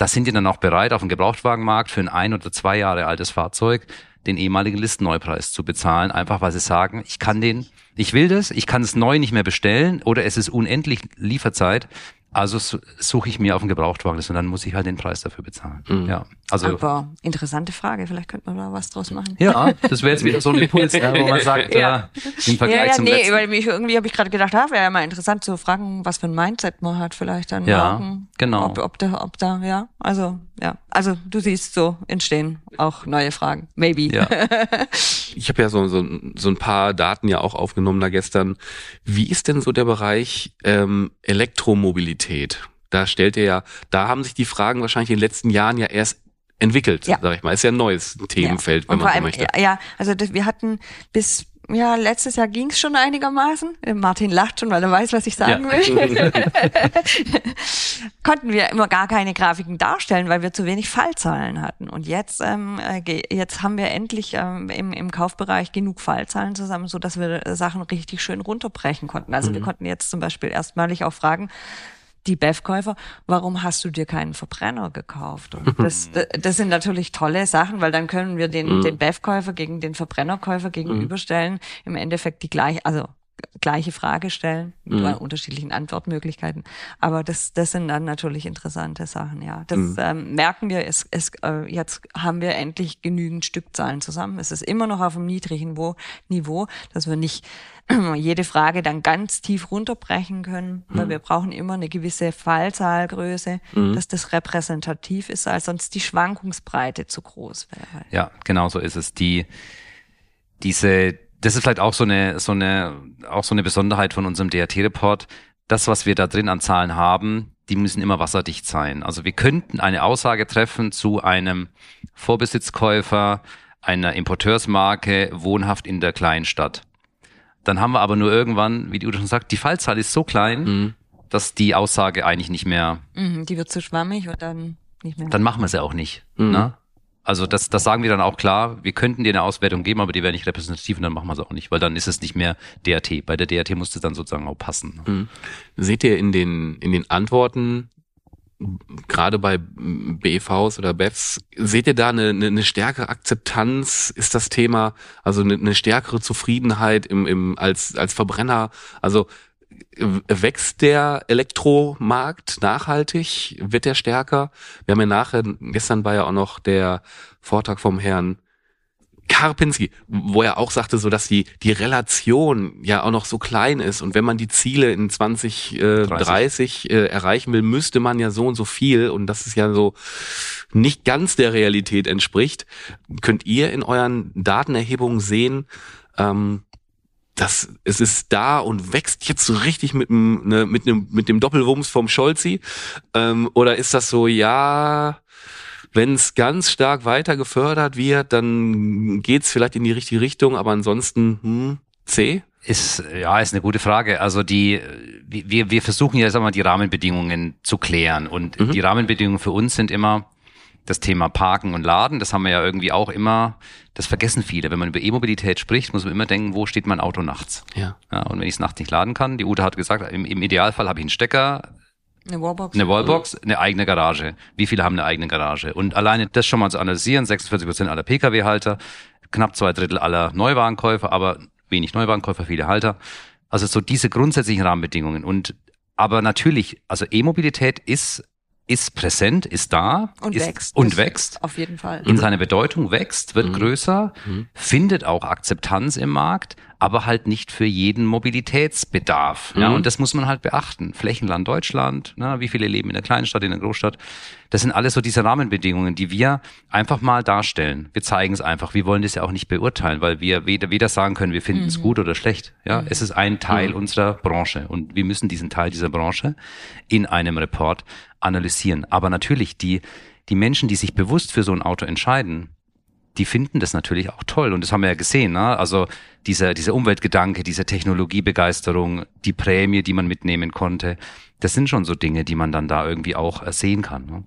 das sind die dann auch bereit, auf dem Gebrauchtwagenmarkt für ein ein oder zwei Jahre altes Fahrzeug den ehemaligen Listenneupreis zu bezahlen, einfach weil sie sagen, ich kann den, ich will das, ich kann es neu nicht mehr bestellen oder es ist unendlich Lieferzeit, Also suche ich mir auf den Gebrauchtwagen und dann muss ich halt den Preis dafür bezahlen. Mhm. Ja, also aber interessante Frage. Vielleicht könnte man da was draus machen. Ja, das wäre jetzt wieder so ein Impuls, ja, wo man sagt, ja, äh, im Vergleich ja, ja, zum nee, letzten. weil mich irgendwie habe ich gerade gedacht, ah, wäre ja mal interessant zu fragen, was für ein Mindset man hat, vielleicht dann. Ja, morgen, genau. Ob, ob da, ob da, ja, also ja, also du siehst so entstehen auch neue Fragen, maybe. Ja. ich habe ja so, so, so ein paar Daten ja auch aufgenommen da gestern. Wie ist denn so der Bereich ähm, Elektromobilität? Da stellt ihr ja, da haben sich die Fragen wahrscheinlich in den letzten Jahren ja erst entwickelt, ja. sag ich mal. Ist ja ein neues Themenfeld, ja. wenn man so allem, möchte. Ja, also das, wir hatten bis ja, letztes Jahr ging es schon einigermaßen. Martin lacht schon, weil er weiß, was ich sagen ja. will. Konnten wir immer gar keine Grafiken darstellen, weil wir zu wenig Fallzahlen hatten. Und jetzt, ähm, äh, jetzt haben wir endlich ähm, im, im Kaufbereich genug Fallzahlen zusammen, so dass wir Sachen richtig schön runterbrechen konnten. Also mhm. wir konnten jetzt zum Beispiel erstmalig auch fragen, die BEF-Käufer, warum hast du dir keinen Verbrenner gekauft? Und das, das sind natürlich tolle Sachen, weil dann können wir den, mhm. den BEF-Käufer gegen den Verbrennerkäufer gegenüberstellen. Mhm. Im Endeffekt die gleiche, also gleiche Frage stellen mit mhm. unterschiedlichen Antwortmöglichkeiten. Aber das, das sind dann natürlich interessante Sachen, ja. Das mhm. ähm, merken wir, es, es, äh, jetzt haben wir endlich genügend Stückzahlen zusammen. Es ist immer noch auf einem niedrigen Niveau, dass wir nicht jede Frage dann ganz tief runterbrechen können, weil mhm. wir brauchen immer eine gewisse Fallzahlgröße, mhm. dass das repräsentativ ist, als sonst die Schwankungsbreite zu groß wäre. Ja, genau so ist es. Die, diese das ist vielleicht auch so eine, so eine, auch so eine Besonderheit von unserem DRT-Report. Das, was wir da drin an Zahlen haben, die müssen immer wasserdicht sein. Also wir könnten eine Aussage treffen zu einem Vorbesitzkäufer einer Importeursmarke wohnhaft in der Kleinstadt. Dann haben wir aber nur irgendwann, wie die Udo schon sagt, die Fallzahl ist so klein, mhm. dass die Aussage eigentlich nicht mehr. Mhm, die wird zu schwammig und dann nicht mehr. Dann machen wir sie auch nicht. Mhm. Ne? Also das, das sagen wir dann auch klar, wir könnten dir eine Auswertung geben, aber die wäre nicht repräsentativ und dann machen wir es auch nicht, weil dann ist es nicht mehr DRT. Bei der DRT muss es dann sozusagen auch passen. Mhm. Seht ihr in den, in den Antworten, gerade bei BVs oder BEFs, seht ihr da eine, eine, eine stärkere Akzeptanz? Ist das Thema, also eine, eine stärkere Zufriedenheit im, im, als, als Verbrenner? Also wächst der Elektromarkt nachhaltig? Wird der stärker? Wir haben ja nachher, gestern war ja auch noch der Vortrag vom Herrn Karpinski, wo er auch sagte, so dass die, die Relation ja auch noch so klein ist und wenn man die Ziele in 2030 äh, äh, erreichen will, müsste man ja so und so viel und das ist ja so nicht ganz der Realität entspricht. Könnt ihr in euren Datenerhebungen sehen, ähm, das, es ist da und wächst jetzt so richtig mit dem, ne, mit dem, mit dem Doppelwumms vom Scholzi? Ähm, oder ist das so, ja, wenn es ganz stark weiter gefördert wird, dann geht's vielleicht in die richtige Richtung, aber ansonsten, hm, C? Ist, ja, ist eine gute Frage. Also die, wir, wir versuchen ja, sagen wir mal, die Rahmenbedingungen zu klären. Und mhm. die Rahmenbedingungen für uns sind immer, das Thema Parken und Laden, das haben wir ja irgendwie auch immer, das vergessen viele. Wenn man über E-Mobilität spricht, muss man immer denken, wo steht mein Auto nachts? Ja. ja und wenn ich es nachts nicht laden kann, die Ute hat gesagt, im, im Idealfall habe ich einen Stecker, eine Wallbox. Eine Wallbox, eine eigene Garage. Wie viele haben eine eigene Garage? Und alleine das schon mal zu analysieren, 46 Prozent aller Pkw-Halter, knapp zwei Drittel aller Neuwagenkäufer, aber wenig Neuwagenkäufer, viele Halter. Also so diese grundsätzlichen Rahmenbedingungen. Und aber natürlich, also E-Mobilität ist ist präsent, ist da und ist, wächst. Und wächst. Auf jeden Fall. In seiner Bedeutung wächst, wird mhm. größer, mhm. findet auch Akzeptanz im Markt, aber halt nicht für jeden Mobilitätsbedarf. Mhm. Ja, und das muss man halt beachten. Flächenland Deutschland, na, wie viele leben in der Kleinstadt, in der Großstadt. Das sind alles so diese Rahmenbedingungen, die wir einfach mal darstellen. Wir zeigen es einfach. Wir wollen das ja auch nicht beurteilen, weil wir weder, weder sagen können, wir finden es mhm. gut oder schlecht. Ja, mhm. es ist ein Teil unserer Branche und wir müssen diesen Teil dieser Branche in einem Report analysieren. Aber natürlich die, die Menschen, die sich bewusst für so ein Auto entscheiden, die finden das natürlich auch toll. Und das haben wir ja gesehen. Ne? Also dieser, dieser Umweltgedanke, diese Technologiebegeisterung, die Prämie, die man mitnehmen konnte, das sind schon so Dinge, die man dann da irgendwie auch sehen kann. Ne?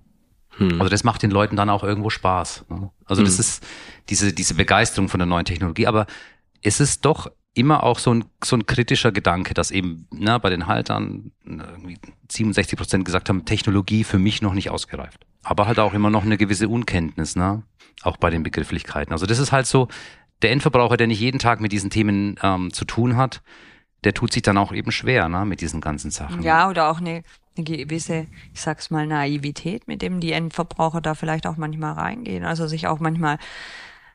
Hm. Also das macht den Leuten dann auch irgendwo Spaß. Ne? Also hm. das ist diese, diese Begeisterung von der neuen Technologie. Aber es ist doch immer auch so ein, so ein kritischer Gedanke, dass eben ne, bei den Haltern irgendwie 67 Prozent gesagt haben, Technologie für mich noch nicht ausgereift. Aber halt auch immer noch eine gewisse Unkenntnis, ne? Auch bei den Begrifflichkeiten. Also das ist halt so, der Endverbraucher, der nicht jeden Tag mit diesen Themen ähm, zu tun hat, der tut sich dann auch eben schwer, ne, mit diesen ganzen Sachen. Ja, oder auch eine eine gewisse, ich sag's mal, Naivität, mit dem die Endverbraucher da vielleicht auch manchmal reingehen. Also sich auch manchmal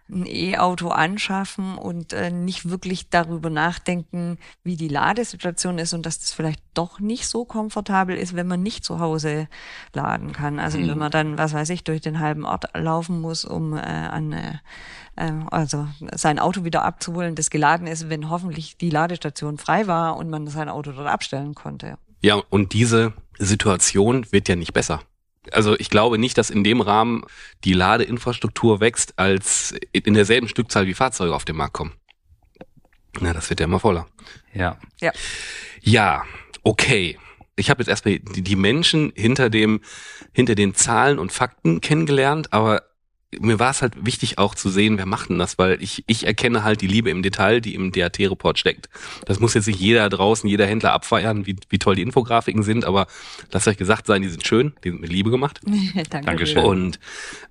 ein E-Auto anschaffen und äh, nicht wirklich darüber nachdenken, wie die Ladesituation ist und dass das vielleicht doch nicht so komfortabel ist, wenn man nicht zu Hause laden kann. Also mhm. wenn man dann, was weiß ich, durch den halben Ort laufen muss, um äh, an äh, äh also sein Auto wieder abzuholen, das geladen ist, wenn hoffentlich die Ladestation frei war und man sein Auto dort abstellen konnte. Ja, und diese Situation wird ja nicht besser. Also ich glaube nicht, dass in dem Rahmen die Ladeinfrastruktur wächst, als in derselben Stückzahl wie Fahrzeuge auf den Markt kommen. Na, das wird ja immer voller. Ja. Ja. Ja, okay. Ich habe jetzt erstmal die Menschen hinter dem, hinter den Zahlen und Fakten kennengelernt, aber mir war es halt wichtig auch zu sehen, wer macht denn das, weil ich, ich erkenne halt die Liebe im Detail, die im DAT-Report steckt. Das muss jetzt nicht jeder draußen, jeder Händler abfeiern, wie, wie toll die Infografiken sind, aber lasst euch gesagt sein, die sind schön, die sind mit Liebe gemacht. Danke Dankeschön. Und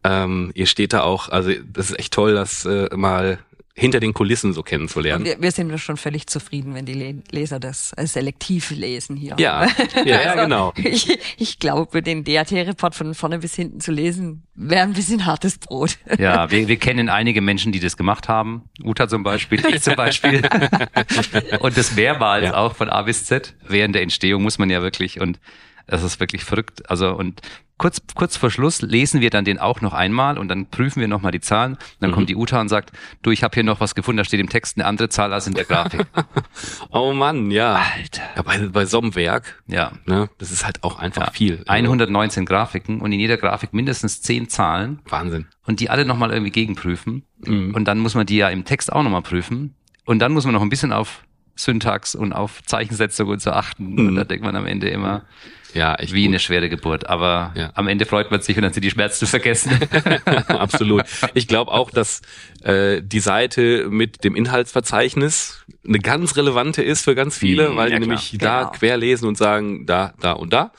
ähm, ihr steht da auch, also das ist echt toll, das äh, mal hinter den Kulissen so kennenzulernen. Wir, wir, sind schon völlig zufrieden, wenn die Leser das selektiv lesen hier. Ja, ja, ja genau. Ich, ich glaube, den DAT-Report von vorne bis hinten zu lesen, wäre ein bisschen hartes Brot. Ja, wir, wir kennen einige Menschen, die das gemacht haben. Uta zum Beispiel, ich zum Beispiel. und das mehrmals ja. auch von A bis Z. Während der Entstehung muss man ja wirklich und es ist wirklich verrückt. Also und kurz, kurz vor Schluss lesen wir dann den auch noch einmal und dann prüfen wir nochmal die Zahlen. Dann mhm. kommt die Uta und sagt, du, ich habe hier noch was gefunden, da steht im Text eine andere Zahl als in der Grafik. oh Mann, ja. Alter. Ja, bei, bei so einem Werk, ja. ne, das ist halt auch einfach ja. viel. 119 Grafiken und in jeder Grafik mindestens 10 Zahlen. Wahnsinn. Und die alle nochmal irgendwie gegenprüfen. Mhm. Und dann muss man die ja im Text auch nochmal prüfen. Und dann muss man noch ein bisschen auf Syntax und auf Zeichensetzung und so achten. Mhm. Und da denkt man am Ende immer, ja, echt wie gut. eine schwere Geburt. Aber ja. am Ende freut man sich und dann sind die Schmerzen vergessen. Absolut. Ich glaube auch, dass äh, die Seite mit dem Inhaltsverzeichnis eine ganz relevante ist für ganz viele, mhm, weil ja, die nämlich da genau. querlesen und sagen, da, da und da.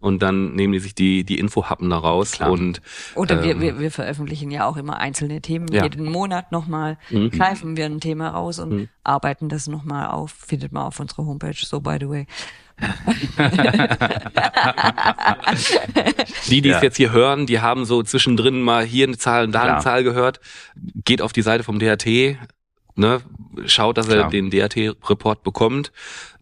Und dann nehmen die sich die, die Infohappen da raus. Klar. Und, Oder ähm, wir, wir, wir veröffentlichen ja auch immer einzelne Themen. Ja. Jeden Monat nochmal mhm. greifen wir ein Thema raus und mhm. arbeiten das nochmal auf. Findet man auf unserer Homepage, so by the way. die, die ja. es jetzt hier hören, die haben so zwischendrin mal hier eine Zahl und da eine Zahl gehört. Geht auf die Seite vom DAT, ne, schaut, dass Klar. er den DAT-Report bekommt.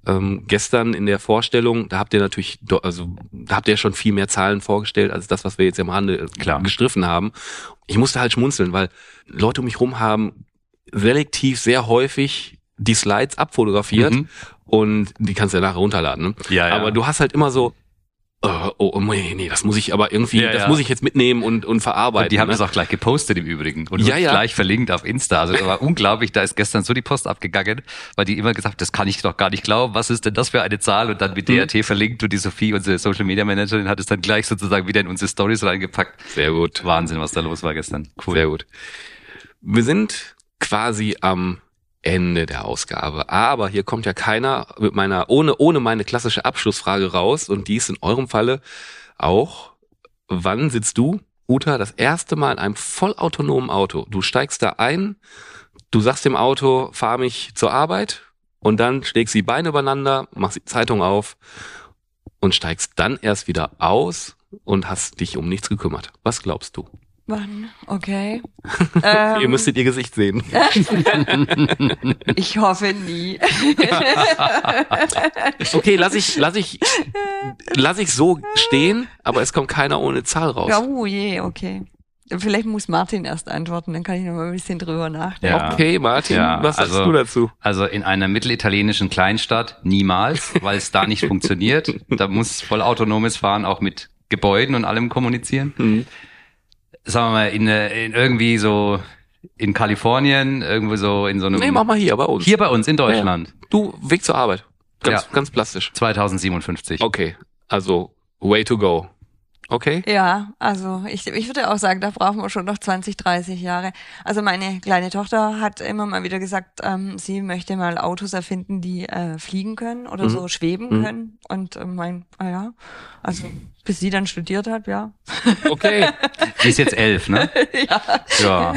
Ähm, gestern in der Vorstellung, da habt ihr natürlich, also da habt ihr schon viel mehr Zahlen vorgestellt, als das, was wir jetzt im Rande Klar. gestriffen haben. Ich musste halt schmunzeln, weil Leute um mich rum haben selektiv sehr häufig die Slides abfotografiert mhm und die kannst du ja nachher runterladen. Ne? Ja, ja. Aber du hast halt immer so, oh, oh, oh nee, nee, das muss ich aber irgendwie, ja, das ja. muss ich jetzt mitnehmen und, und verarbeiten. Und die haben ne? das auch gleich gepostet im Übrigen und ja, ja. gleich verlinkt auf Insta. Also das war unglaublich, da ist gestern so die Post abgegangen, weil die immer gesagt, das kann ich doch gar nicht glauben, was ist denn das für eine Zahl? Und dann mit mhm. DRT verlinkt und die Sophie, unsere Social Media Managerin, hat es dann gleich sozusagen wieder in unsere Stories reingepackt. Sehr gut. Wahnsinn, was da los war gestern. Cool. Sehr gut. Wir sind quasi am Ende der Ausgabe. Aber hier kommt ja keiner mit meiner, ohne, ohne meine klassische Abschlussfrage raus. Und die ist in eurem Falle auch, wann sitzt du, Uta, das erste Mal in einem vollautonomen Auto? Du steigst da ein, du sagst dem Auto, fahr mich zur Arbeit und dann schlägst die Beine übereinander, machst die Zeitung auf und steigst dann erst wieder aus und hast dich um nichts gekümmert. Was glaubst du? Wann? Okay. ähm, ihr müsstet ihr Gesicht sehen. ich hoffe nie. okay, lass ich, lass ich, lass ich so stehen, aber es kommt keiner ohne Zahl raus. Oh je, okay. Vielleicht muss Martin erst antworten, dann kann ich noch mal ein bisschen drüber nachdenken. Ja. Okay, Martin, ja, was sagst also, du dazu? Also in einer mittelitalienischen Kleinstadt niemals, weil es da nicht funktioniert. Da muss voll autonomes Fahren auch mit Gebäuden und allem kommunizieren. Mhm sagen wir mal, in, in irgendwie so in Kalifornien, irgendwo so in so einem. Nee, mach mal hier bei uns. Hier bei uns in Deutschland. Ja. Du, Weg zur Arbeit. Ganz, ja. ganz plastisch. 2057. Okay. Also, way to go. Okay. Ja, also ich, ich würde auch sagen, da brauchen wir schon noch 20, 30 Jahre. Also meine kleine Tochter hat immer mal wieder gesagt, ähm, sie möchte mal Autos erfinden, die äh, fliegen können oder mhm. so schweben mhm. können. Und äh, mein, ah ja, also bis sie dann studiert hat, ja. Okay. Die ist jetzt elf, ne? ja. Ja.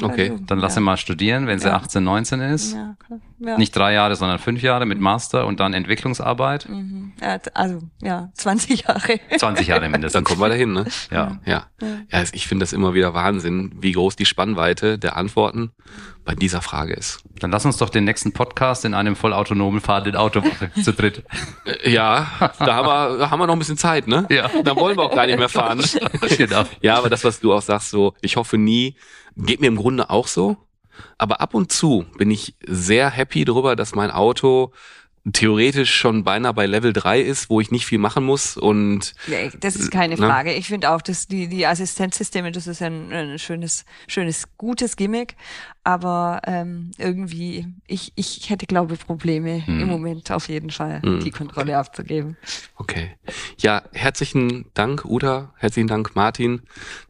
Okay. Also, dann lass ja. sie mal studieren, wenn sie ja. 18, 19 ist. Ja, ja. Nicht drei Jahre, sondern fünf Jahre mit Master und dann Entwicklungsarbeit. Mhm. Ja, also, ja, 20 Jahre. 20 Jahre mindestens. Dann kommen wir dahin, ne? Ja. Ja. Ja, ich finde das immer wieder Wahnsinn, wie groß die Spannweite der Antworten bei dieser Frage ist. Dann lass uns doch den nächsten Podcast in einem vollautonomen fahrenden Auto machen, zu dritt. Äh, ja, da haben wir, da haben wir noch ein bisschen Zeit, ne? Ja. Da wollen wir auch gar nicht mehr fahren. genau. Ja, aber das, was du auch sagst, so, ich hoffe nie, geht mir im Grunde auch so. Aber ab und zu bin ich sehr happy darüber, dass mein Auto theoretisch schon beinahe bei Level 3 ist, wo ich nicht viel machen muss und ja, das ist keine ne? Frage. Ich finde auch, dass die die Assistenzsysteme, das ist ein, ein schönes schönes gutes Gimmick, aber ähm, irgendwie ich ich hätte glaube ich, Probleme hm. im Moment auf jeden Fall hm. die Kontrolle okay. abzugeben. Okay. Ja, herzlichen Dank Uta, herzlichen Dank Martin,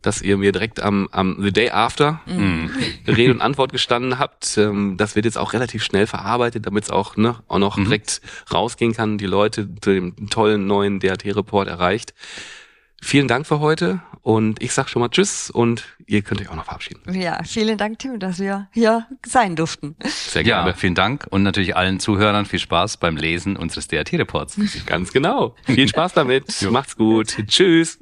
dass ihr mir direkt am am the day after mhm. Rede und Antwort gestanden habt. Ähm, das wird jetzt auch relativ schnell verarbeitet, damit es auch ne auch noch mhm. direkt rausgehen kann, die Leute dem tollen neuen DAT-Report erreicht. Vielen Dank für heute und ich sag schon mal Tschüss und ihr könnt euch auch noch verabschieden. Ja, vielen Dank, Tim, dass wir hier sein durften. Sehr gerne. Ja, vielen Dank und natürlich allen Zuhörern viel Spaß beim Lesen unseres DAT-Reports. Ganz genau. Viel Spaß damit. Macht's gut. Tschüss.